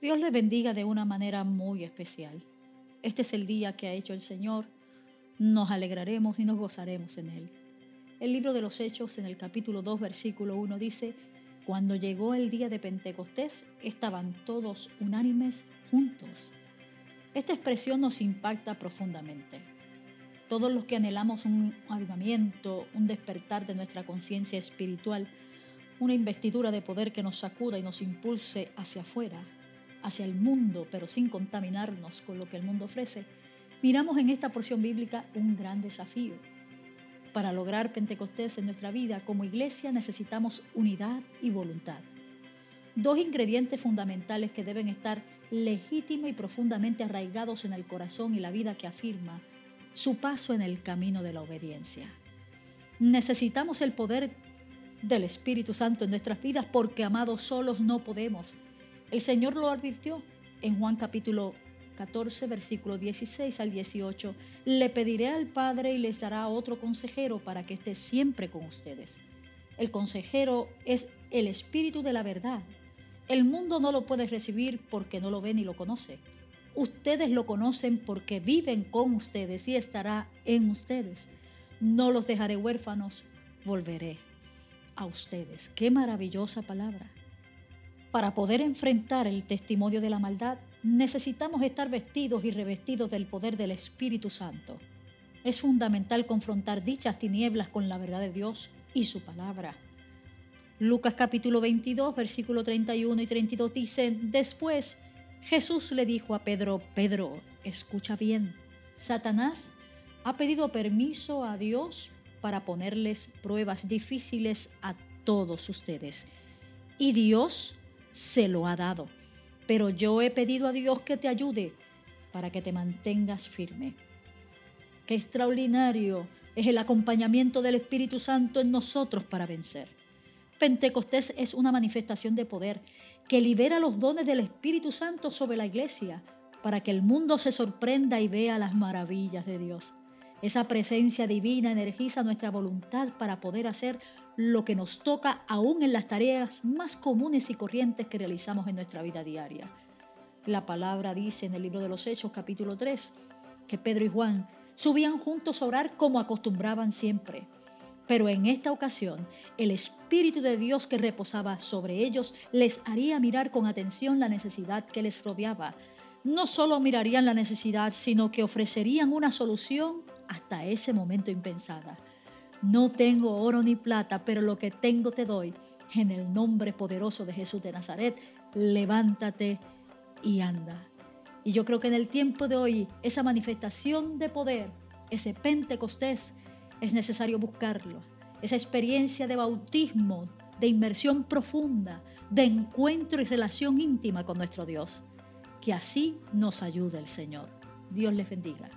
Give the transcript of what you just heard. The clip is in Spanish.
Dios les bendiga de una manera muy especial. Este es el día que ha hecho el Señor. Nos alegraremos y nos gozaremos en él. El libro de los Hechos en el capítulo 2 versículo 1 dice, cuando llegó el día de Pentecostés estaban todos unánimes juntos. Esta expresión nos impacta profundamente. Todos los que anhelamos un avivamiento, un despertar de nuestra conciencia espiritual, una investidura de poder que nos sacuda y nos impulse hacia afuera, hacia el mundo, pero sin contaminarnos con lo que el mundo ofrece, miramos en esta porción bíblica un gran desafío. Para lograr Pentecostés en nuestra vida como iglesia necesitamos unidad y voluntad. Dos ingredientes fundamentales que deben estar legítimos y profundamente arraigados en el corazón y la vida que afirma su paso en el camino de la obediencia. Necesitamos el poder del Espíritu Santo en nuestras vidas porque amados solos no podemos. El Señor lo advirtió en Juan capítulo 14, versículo 16 al 18. Le pediré al Padre y les dará otro consejero para que esté siempre con ustedes. El consejero es el Espíritu de la verdad. El mundo no lo puede recibir porque no lo ve ni lo conoce. Ustedes lo conocen porque viven con ustedes y estará en ustedes. No los dejaré huérfanos, volveré a ustedes. Qué maravillosa palabra. Para poder enfrentar el testimonio de la maldad, necesitamos estar vestidos y revestidos del poder del Espíritu Santo. Es fundamental confrontar dichas tinieblas con la verdad de Dios y su palabra. Lucas capítulo 22, versículo 31 y 32 dicen, después Jesús le dijo a Pedro, Pedro, escucha bien, Satanás ha pedido permiso a Dios para ponerles pruebas difíciles a todos ustedes. Y Dios se lo ha dado. Pero yo he pedido a Dios que te ayude para que te mantengas firme. Qué extraordinario es el acompañamiento del Espíritu Santo en nosotros para vencer. Pentecostés es una manifestación de poder que libera los dones del Espíritu Santo sobre la iglesia para que el mundo se sorprenda y vea las maravillas de Dios. Esa presencia divina energiza nuestra voluntad para poder hacer lo que nos toca aún en las tareas más comunes y corrientes que realizamos en nuestra vida diaria. La palabra dice en el libro de los Hechos capítulo 3 que Pedro y Juan subían juntos a orar como acostumbraban siempre. Pero en esta ocasión, el Espíritu de Dios que reposaba sobre ellos les haría mirar con atención la necesidad que les rodeaba. No solo mirarían la necesidad, sino que ofrecerían una solución hasta ese momento impensada. No tengo oro ni plata, pero lo que tengo te doy. En el nombre poderoso de Jesús de Nazaret, levántate y anda. Y yo creo que en el tiempo de hoy, esa manifestación de poder, ese Pentecostés, es necesario buscarlo. Esa experiencia de bautismo, de inmersión profunda, de encuentro y relación íntima con nuestro Dios. Que así nos ayude el Señor. Dios les bendiga.